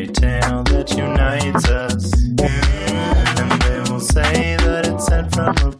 fairy tale that unites us. And they will say that it's sent from above.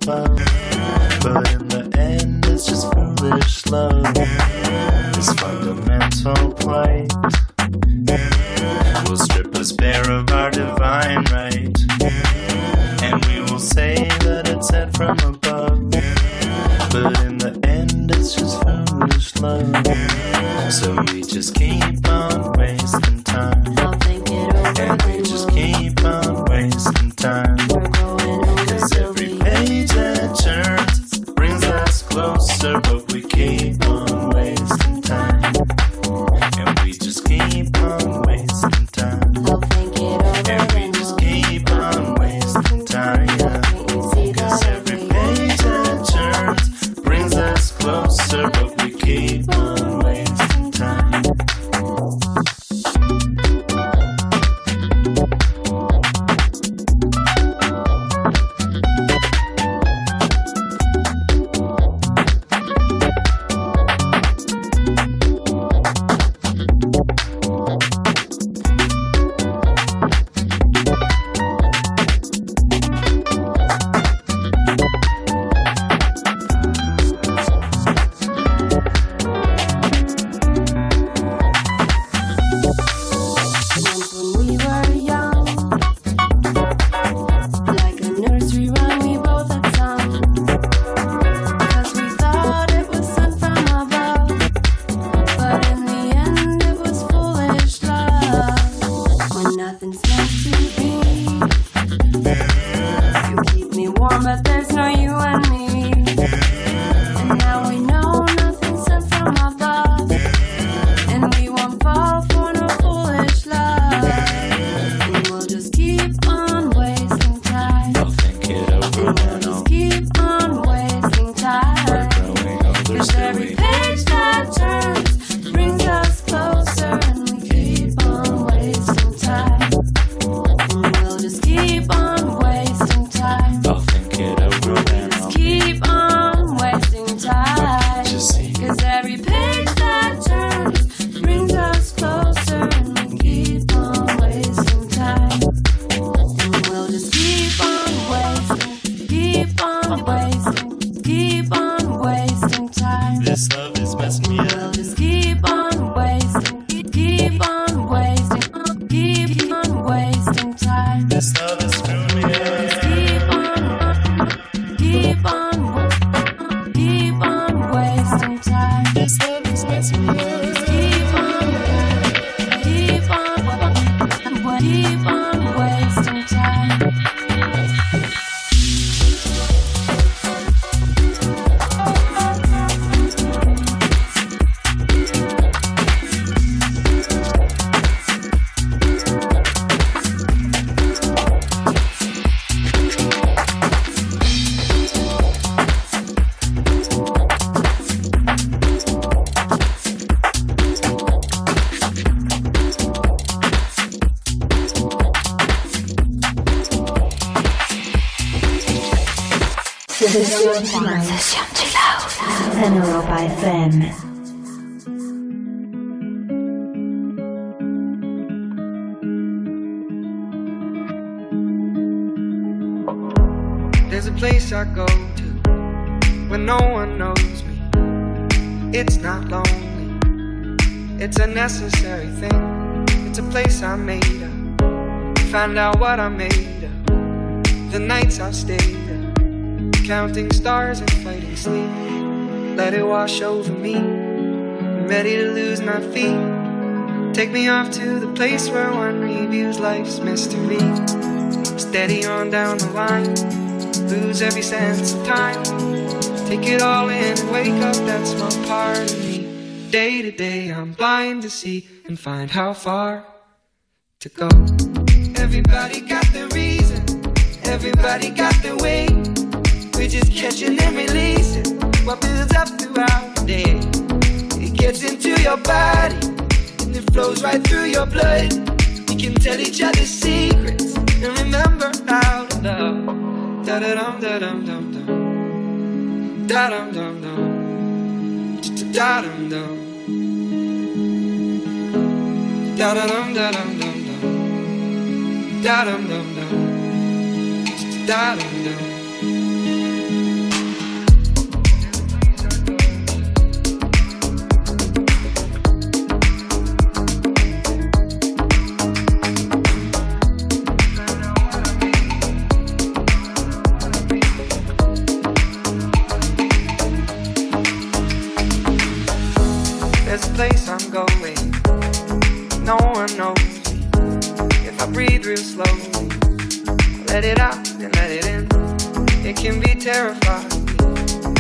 Feet. Take me off to the place where one reviews life's mystery. Steady on down the line, lose every sense of time. Take it all in and wake up that small part of me. Day to day, I'm blind to see and find how far to go.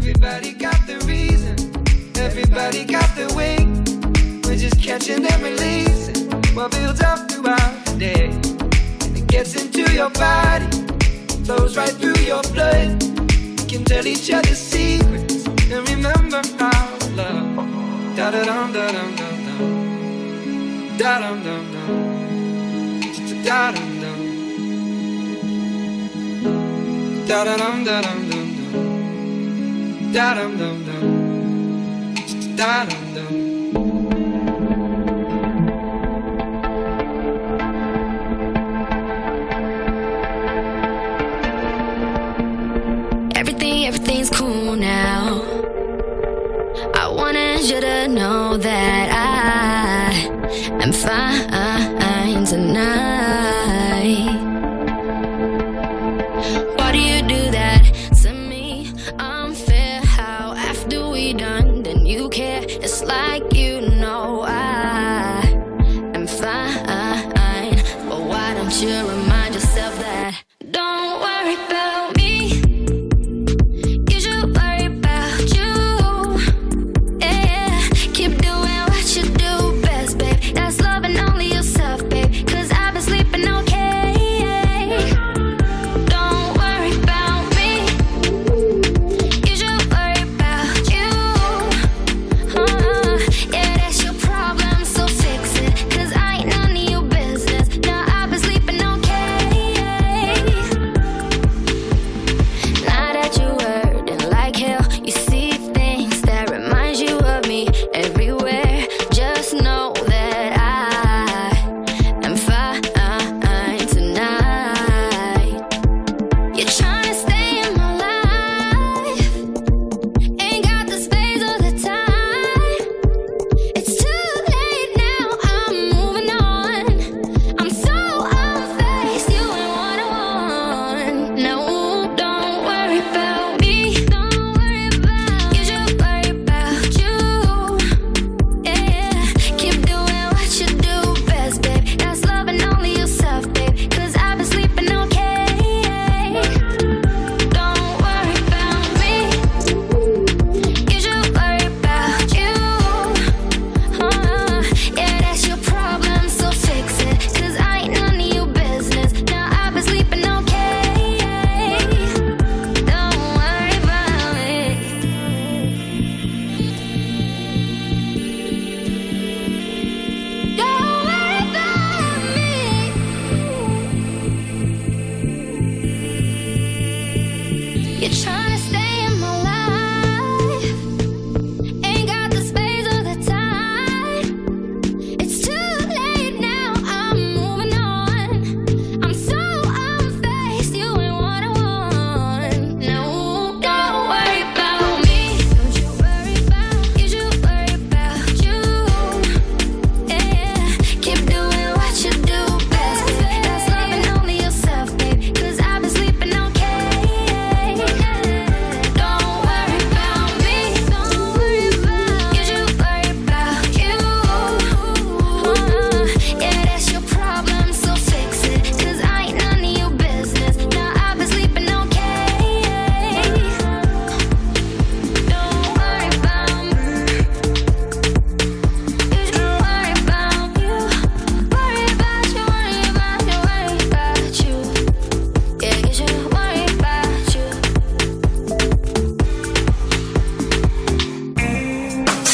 Everybody got the reason, everybody got the way. We're just catching and releasing what builds up throughout the day. And it gets into your body, flows right through your blood. We can tell each other secrets and remember to love. Da da dum da dum dum dum. Da dum dum dum. Da dum dum da dum dum dum. Da. Da. Everything, everything's cool now. I wanted you to know that I am fine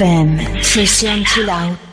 FM. Sesión Chill Out.「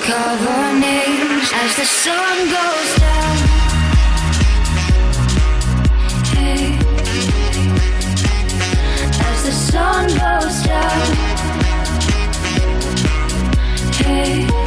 we'll our names as the sun goes down. Hey, as the sun goes down. Hey.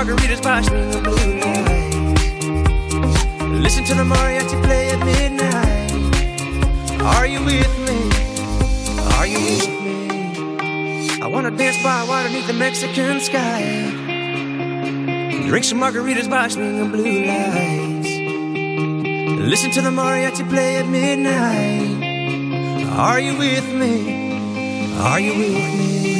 Margaritas by swinging blue lights. Listen to the mariachi play at midnight. Are you with me? Are you with me? I wanna dance by water beneath the Mexican sky. Drink some margaritas by swinging blue lights. Listen to the mariachi play at midnight. Are you with me? Are you with me?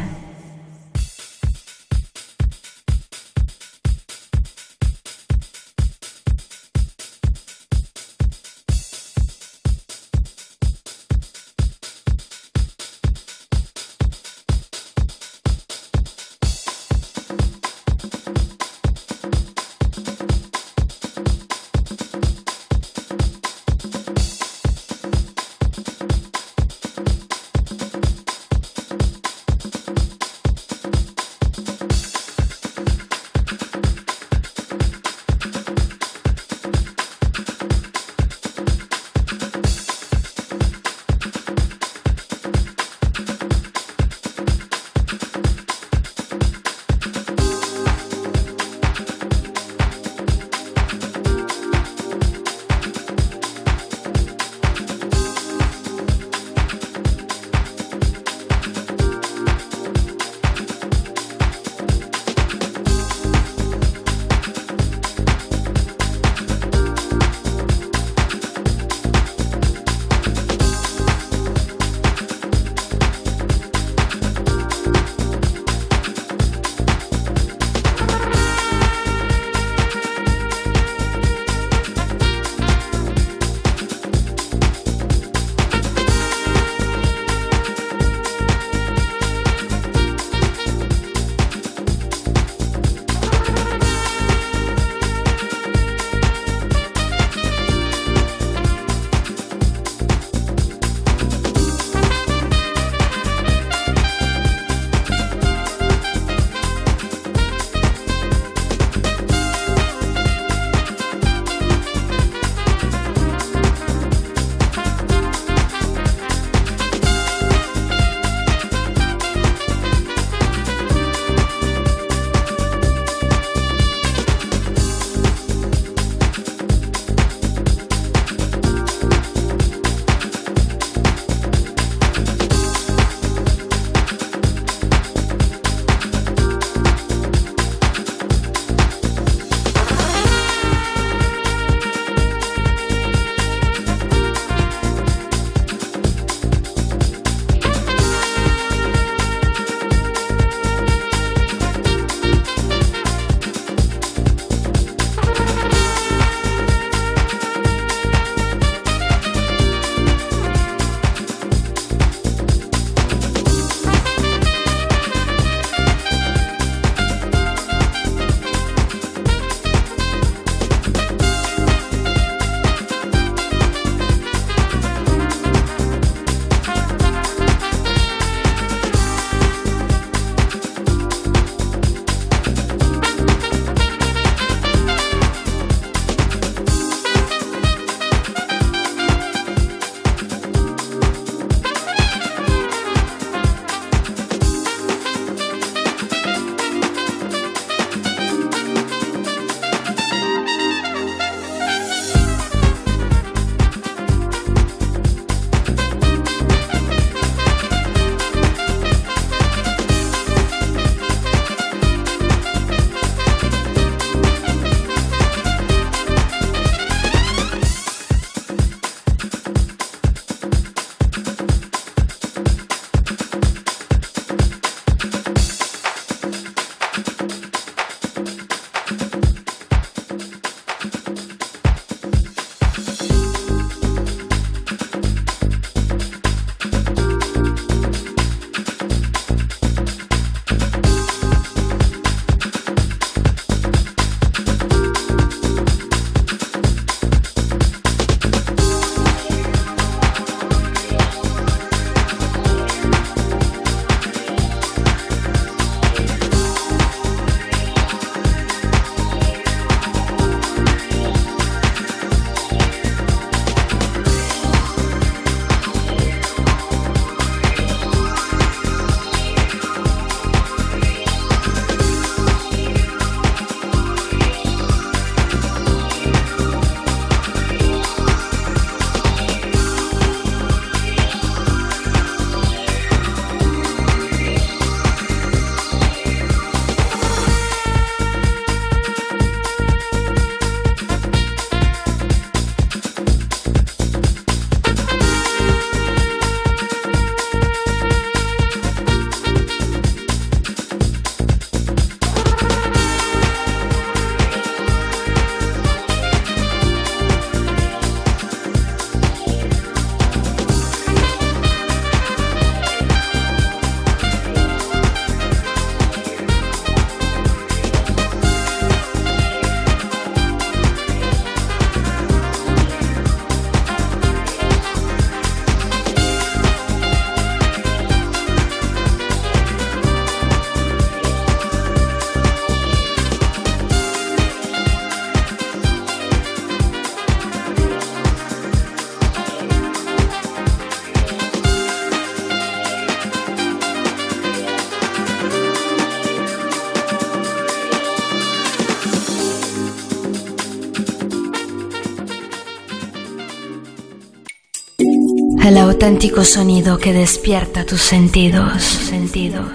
Auténtico sonido que despierta tus sentidos. sentidos.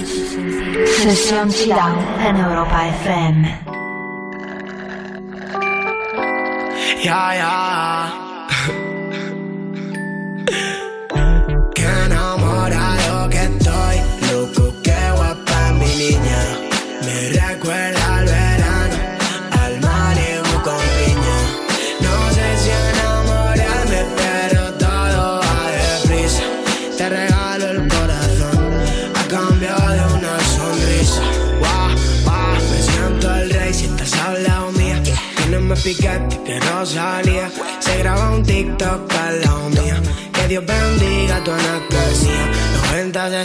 Sesión Chill Out en Europa FM. Ya, ya. Qué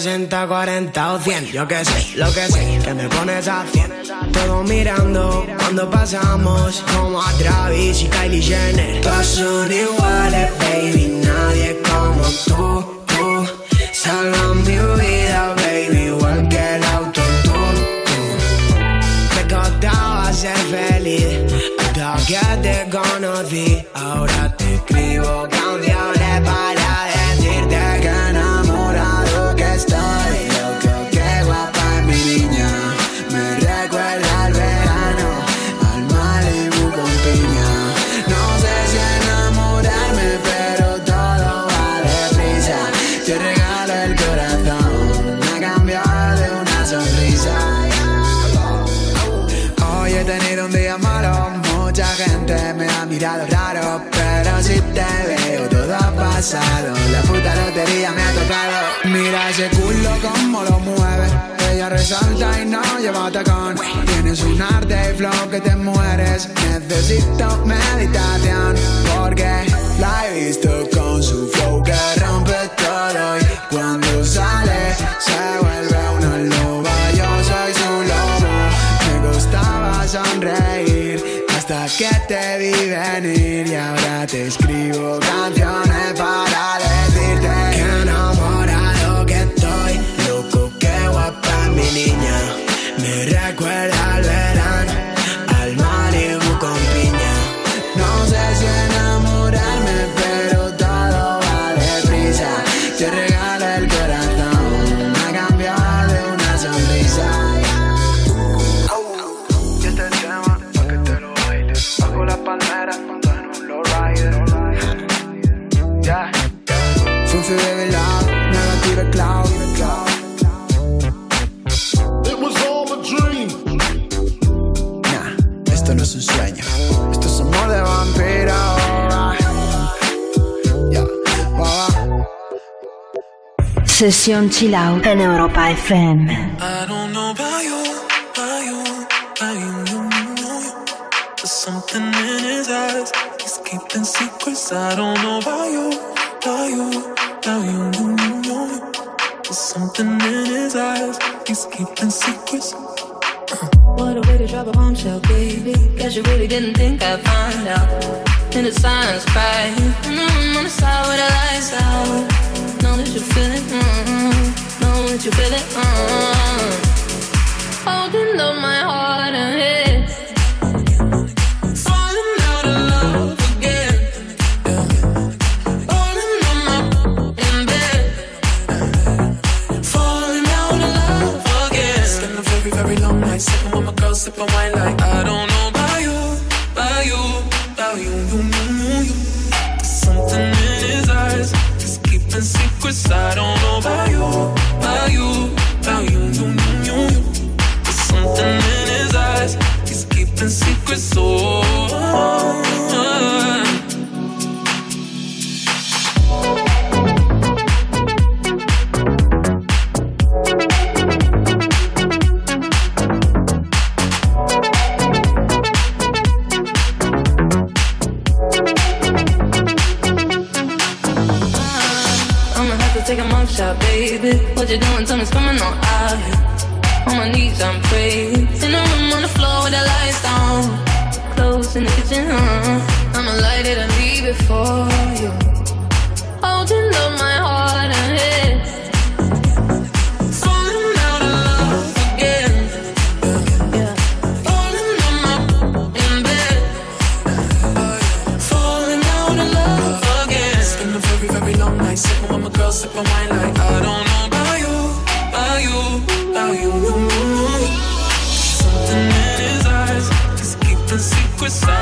60, 40 o 100. Yo que sé, lo que sé, que me pones a 100. Todo mirando cuando pasamos. Como a Travis y Kylie Jenner. Todos son iguales, baby. Nadie como tú, tú. Salva mi vida, baby. Igual que el autotune, tú. Me costaba ser feliz hasta que te conocí. Ahora te escribo pasado, la puta lotería me ha tocado. Mira ese culo como lo mueve, ella resalta y no lleva tacón. Tienes un arte y flow que te mueres, necesito meditación, porque la he visto con su flow que rompe todo y cuando sale se vuelve una loba. Yo soy su lobo, me gustaba sonreír hasta que te vi venir y ahora te escribo Sesión Chill Out en Europa FM. I don't know about you, about you, about you. There's something in his eyes. He's keeping secrets. I don't know about shot, baby. What you doing? It's coming on out here. On my knees, I'm praying. In the room on the floor with the lights down. Close in the kitchen, huh? I'ma light it and leave it for you. Holding up my heart and head. Falling on my keeping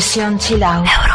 Sesión Chill Out.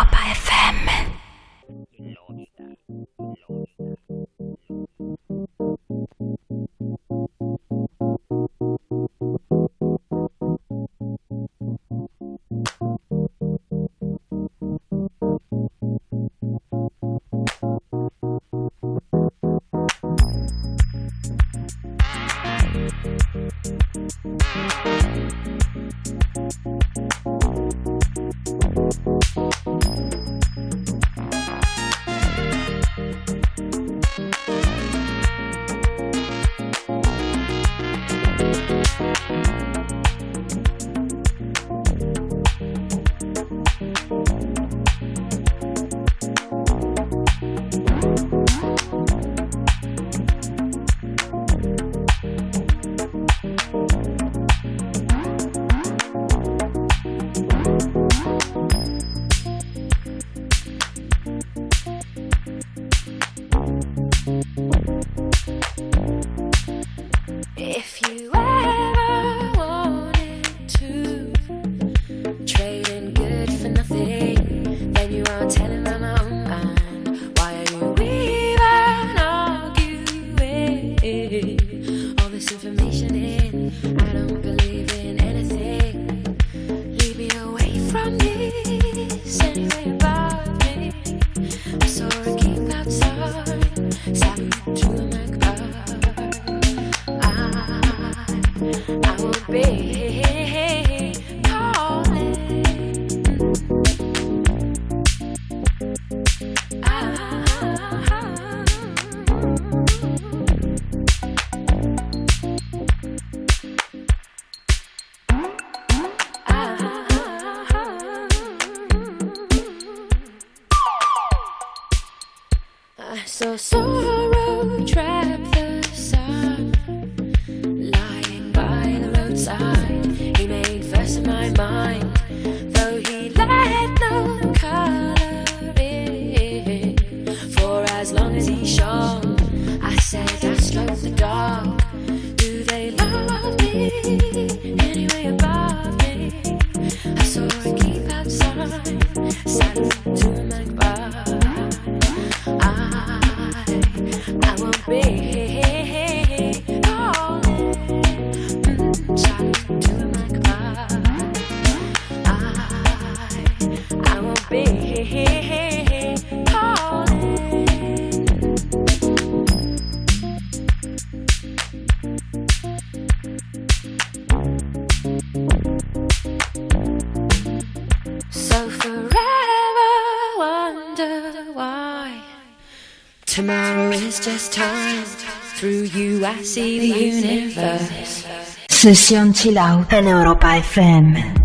I see the universe. Sesión Chill Out en Europa FM.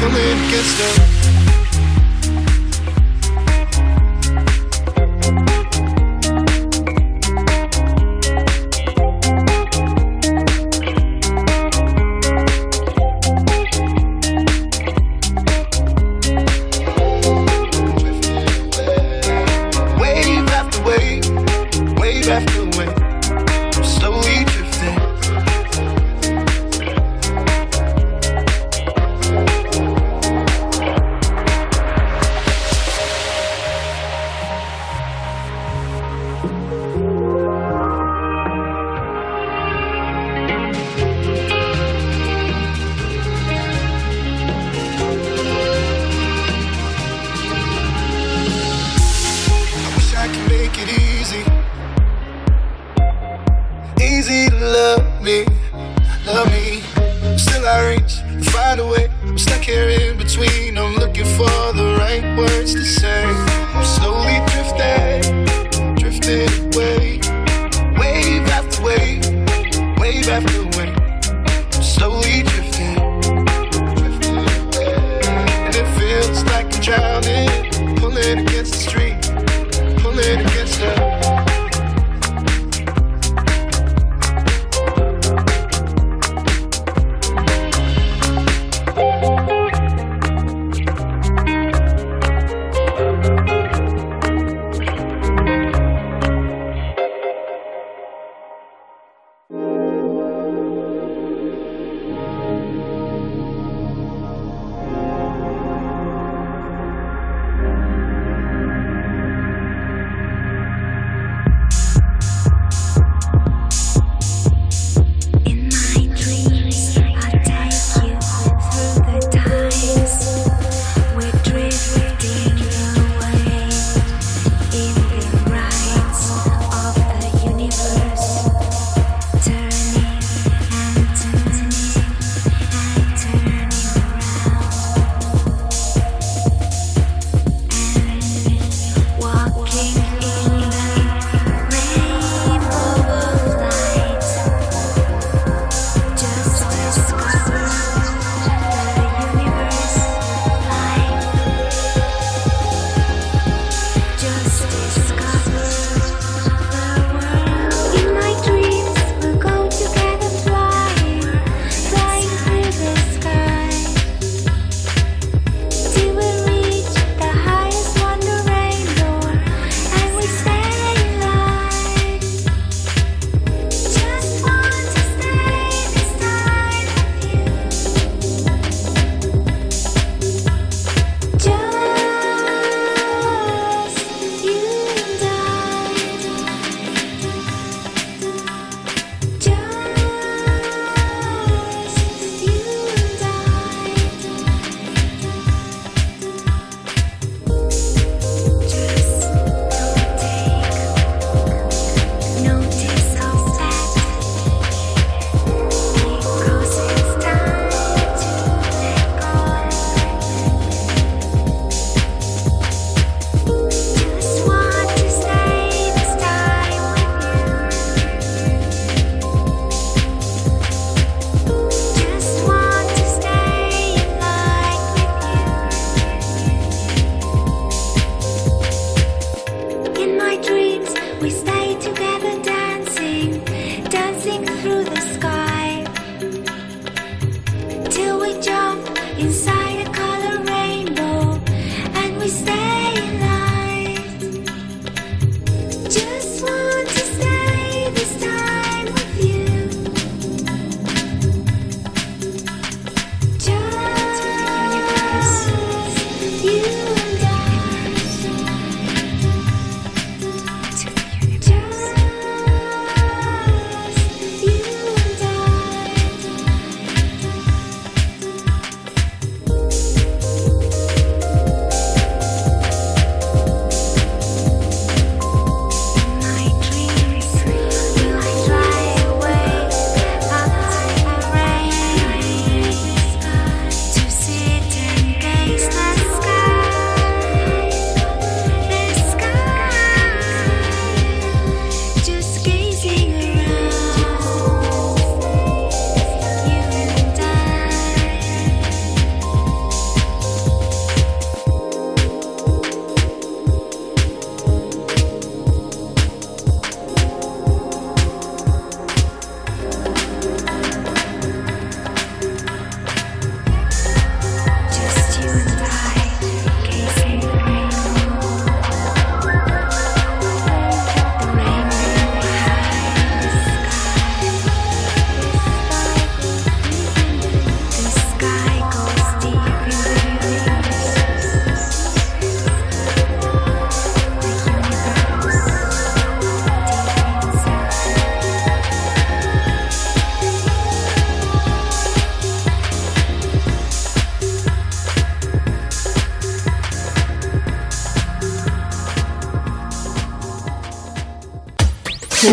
pulling against the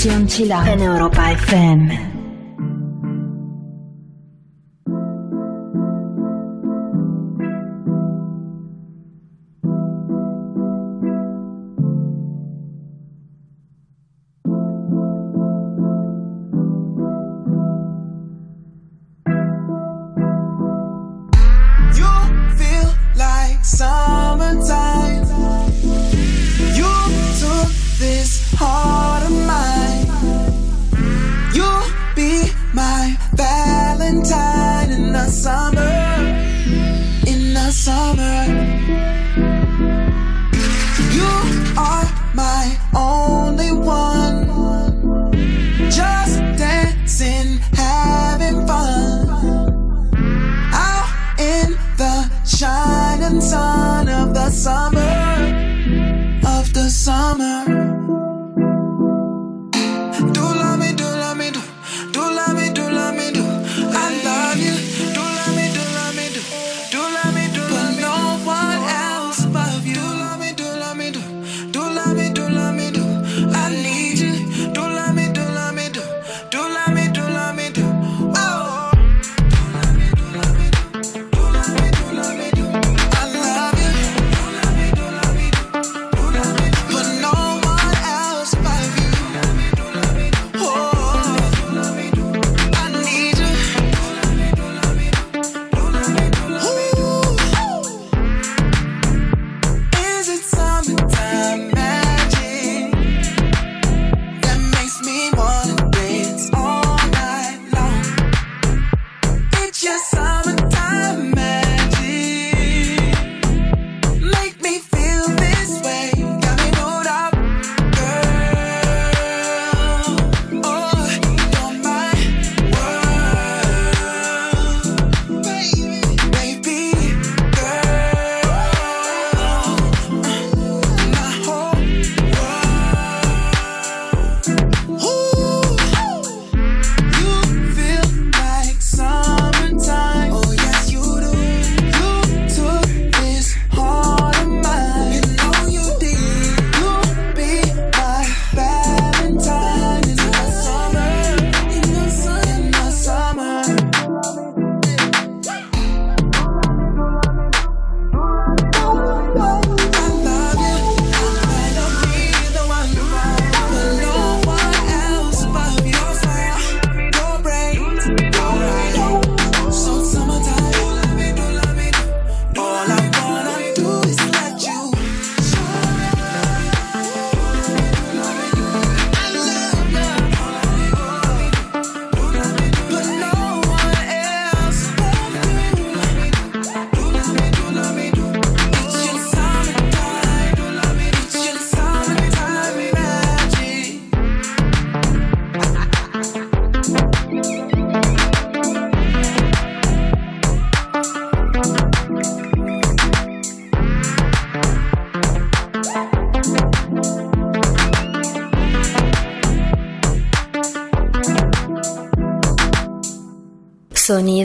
Sesión Chill Out en Europa FM.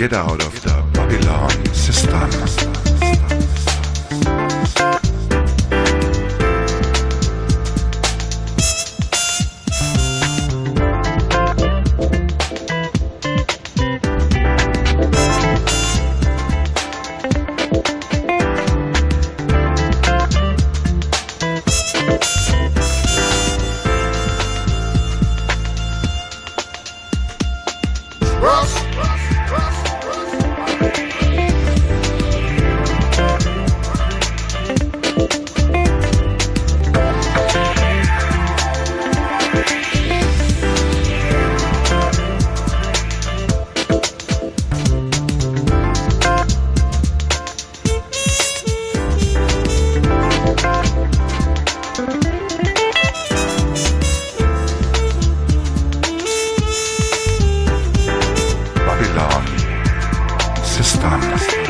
Get out of Pakistan.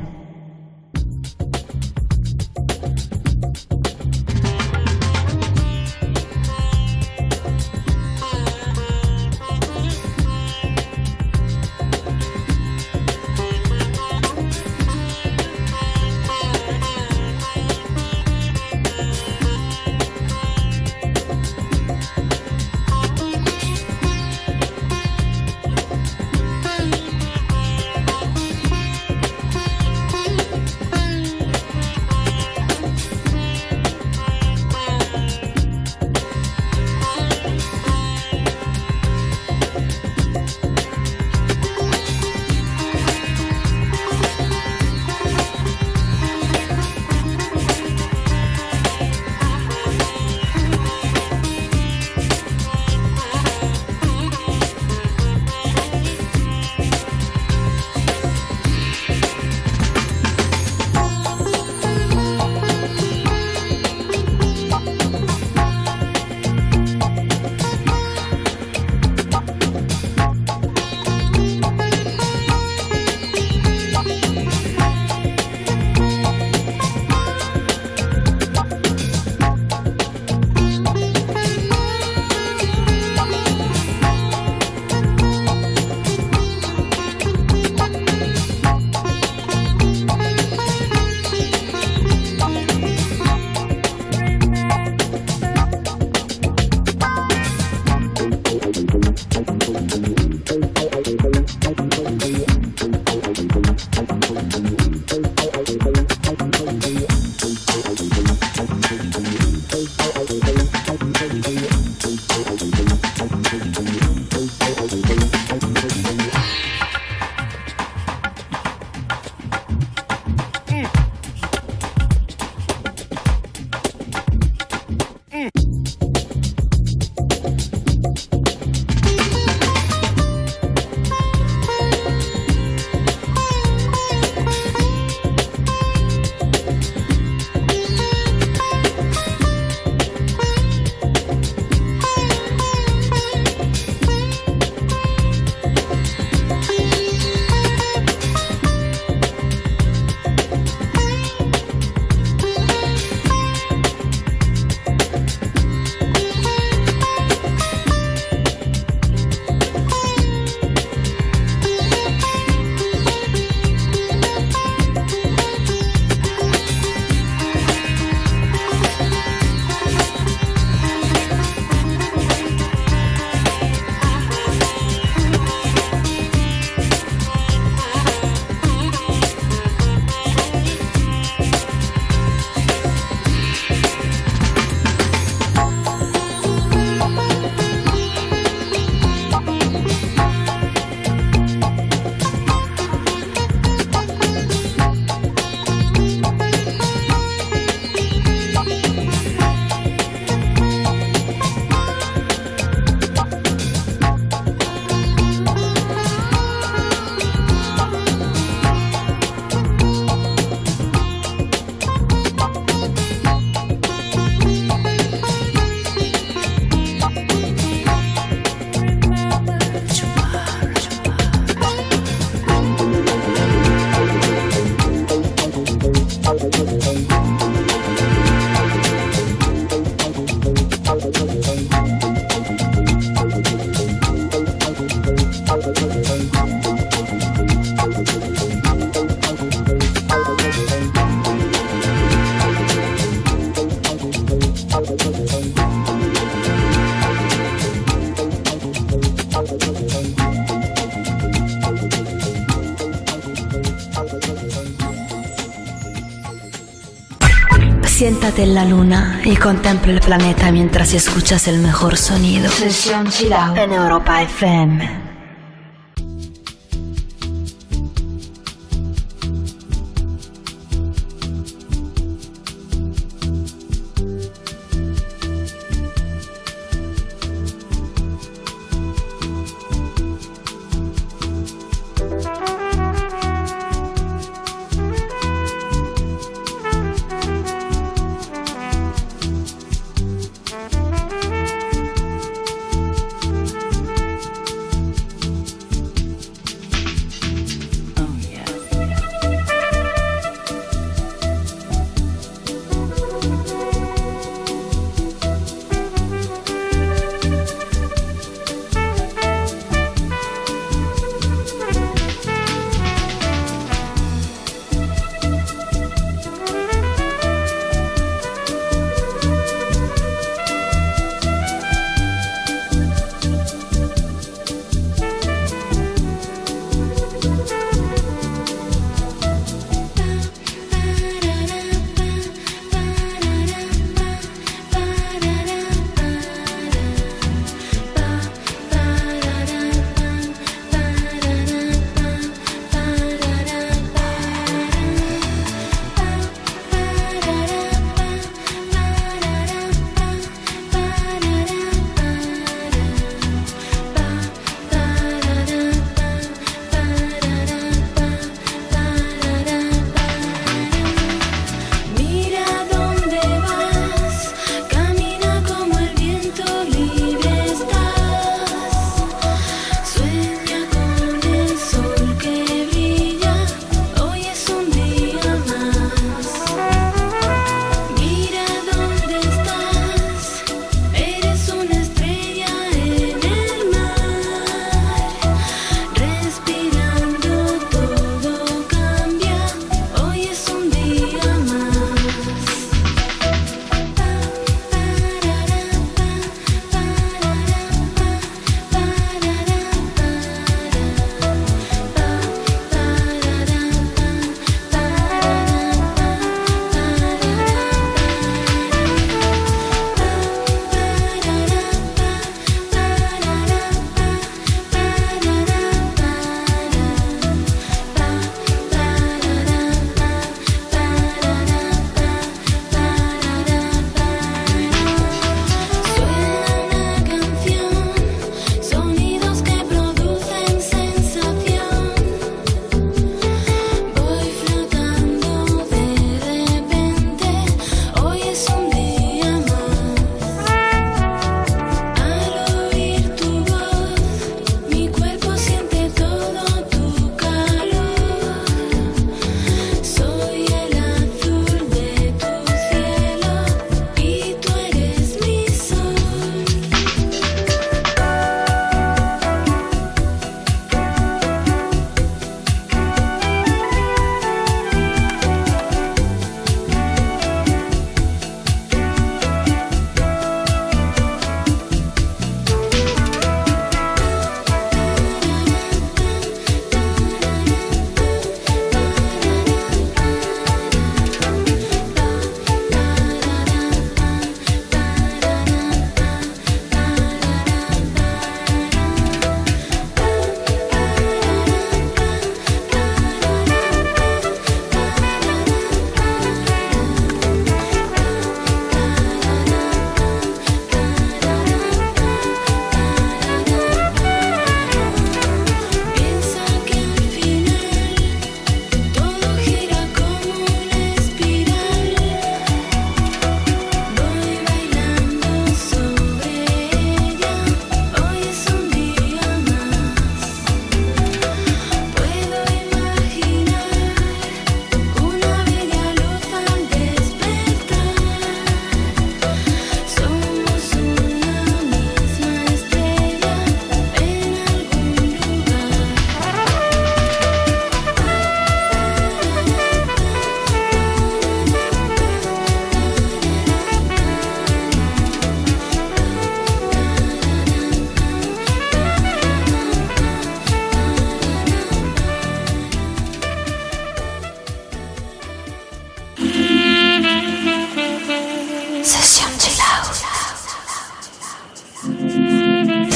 Siéntate en la luna y contempla el planeta mientras escuchas el mejor sonido. Sesión Chill Out en Europa FM.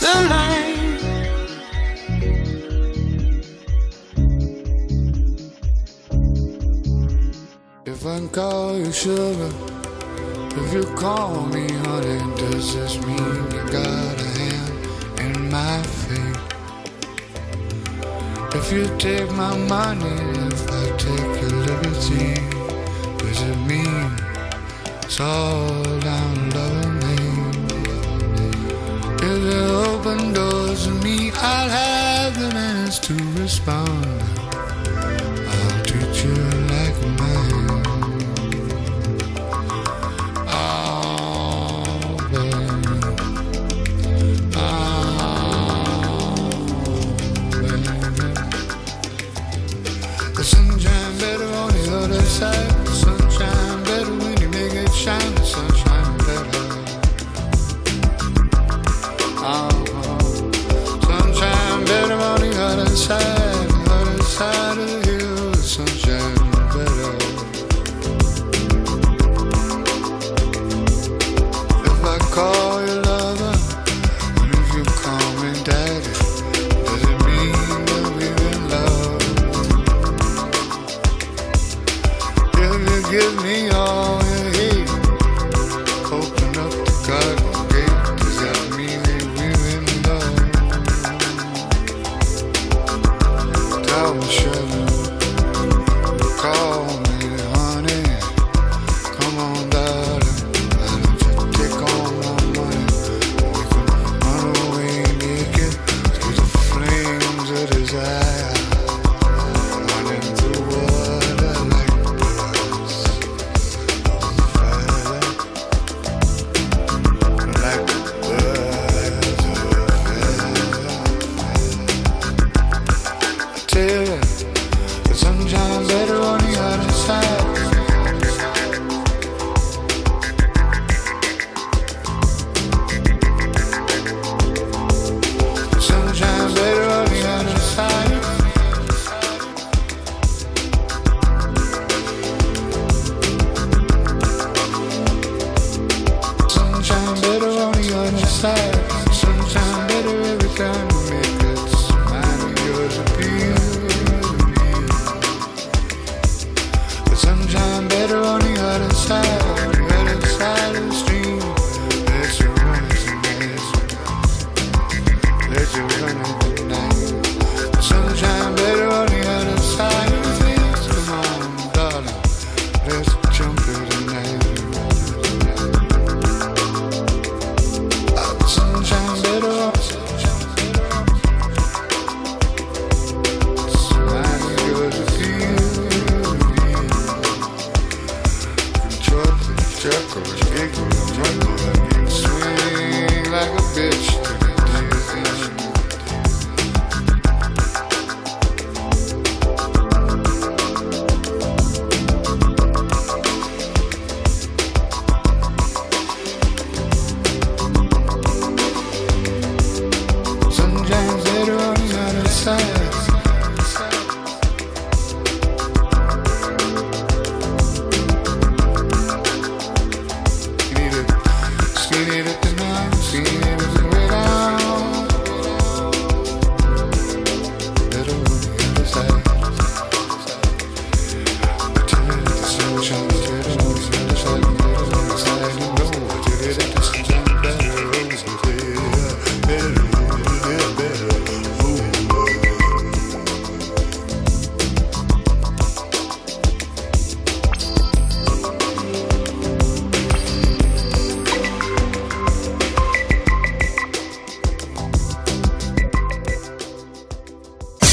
Tonight. If I call you sugar, if you call me honey, does this mean you got a hand in my fate? If you take my money, if I take your liberty, does it mean it's all down loving me? If you open doors to me, I'll have the means to respond. I'll treat you like a man. Oh, baby. Oh, baby. The sunshine better on the other side. The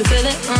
You feel it. Mm.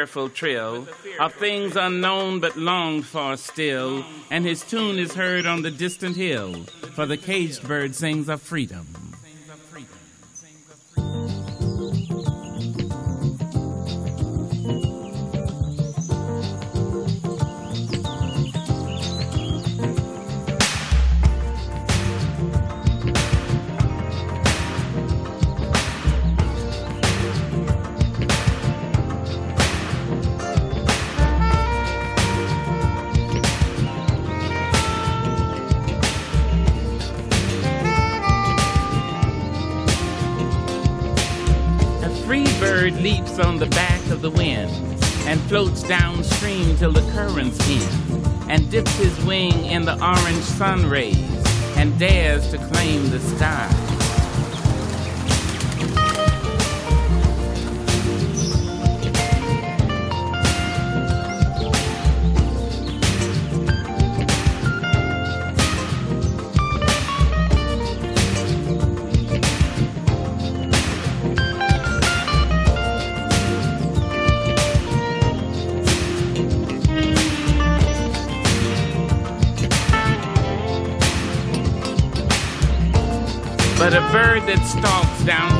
Fearful trill of things unknown but longed for still, and his tune is heard on the distant hill, for the caged bird sings of freedom. Sun rays and dares to claim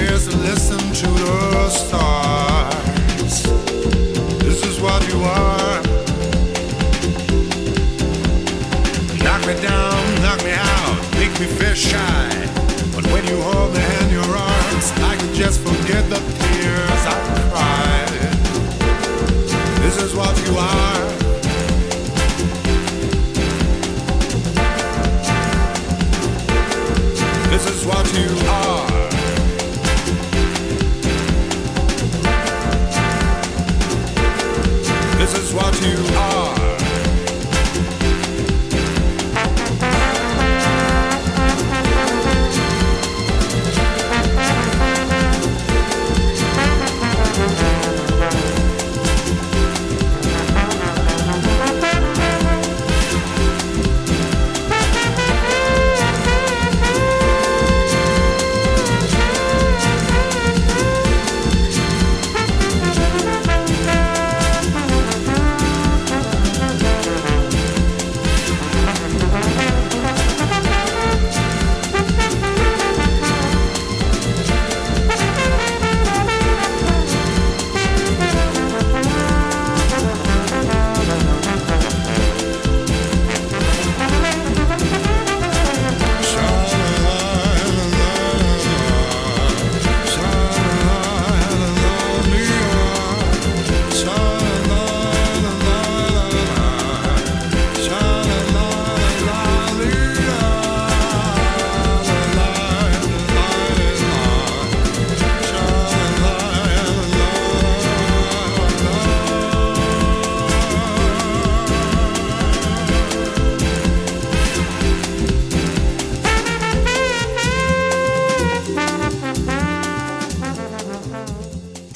listen to the stars. This is what you are. Knock me down, knock me out. Make me feel shy. But when you hold me in your arms, I can just forget the tears I cried. This is what you are. What you